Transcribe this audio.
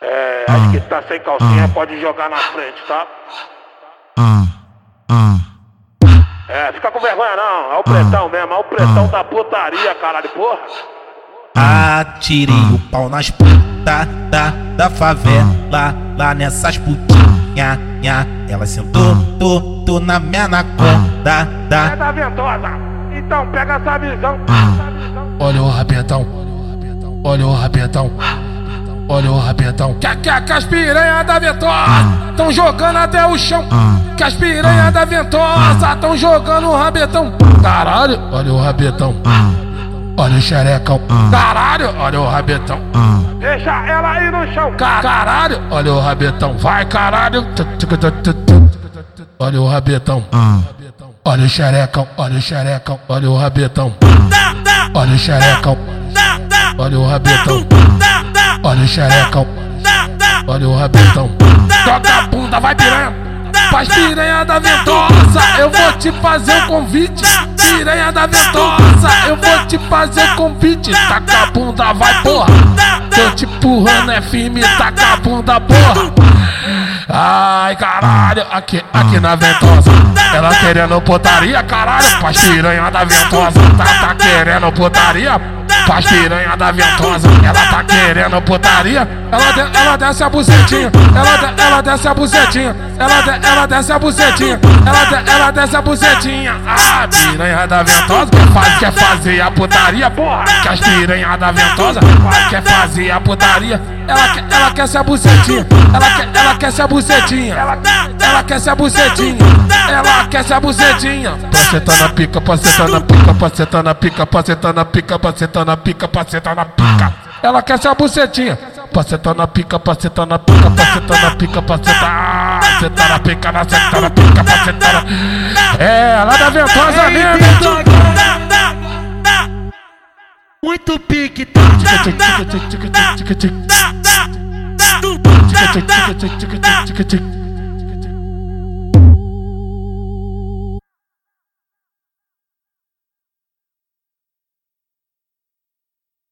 É, acho que tá sem calcinha, pode jogar na frente, tá? Ah, ah, É, fica com vergonha não, é o pretão mesmo, é o pretão da putaria, caralho, porra. Atirei o pau nas putas da, da favela, lá nessas putinha, nha. Ela sentou, tô, tô na minha anaconda, É da. da. Ventosa, então pega essa visão. Olha o rabetão, olha o rabetão, olha o rabetão. Que, que, que as piranhas da ventosa tão jogando até o chão. Que as piranhas da ventosa tão jogando o rabetão. Caralho, olha o rabetão, olha o xerecão. Caralho, olha o rabetão. Deixa ela aí no chão. Ca- Caralho, olha o rabetão. Vai, caralho. Olha o rabetão. Olha o xerecão, olha o xerecão, olha o rabetão. Olha o xerecão, olha o rabetão. Olha o xerecão, olha o rabetão. Joga a bunda, vai piranha. Faz piranha da ventosa, eu vou te fazer um convite. Piranha da ventosa, eu vou te fazer convite. Taca a bunda, vai porra. Tô te empurrando é firme, taca a bunda, porra. Ai, caralho, aqui, aqui na ventosa. Ela querendo putaria, caralho. Faz piranha da ventosa. Tá, tá querendo putaria. Faz piranha da ventosa. Ela tá querendo putaria. Ela, de, ela desce a bucetinha. Ela, de, ela desce a bucetinha. Ela, de, ela desce a bucetinha. Ela, de, ela desce a bucetinha. Ah, piranha da ventosa. Faz, quer fazer a putaria, porra. Que as piranha da ventosa. Faz, quer fazer a putaria. Ela, ela quer ser a bucetinha. Ela quer, ela quer ser a bucetinha. Ela quer ser a bucetinha. Ela quer ser a bucetinha. Paceta na pica, paceta na pica, paceta na pica, paceta na pica, paceta na pica, paceta na pica. Ela quer ser a bucetinha. Paceta na pica, paceta na pica, paceta na pica, paceta. Ah, Paceta na pica, na seta na pica, paceta na. É, ela da ventosa mesmo. muito pique, tá? Tica, tica,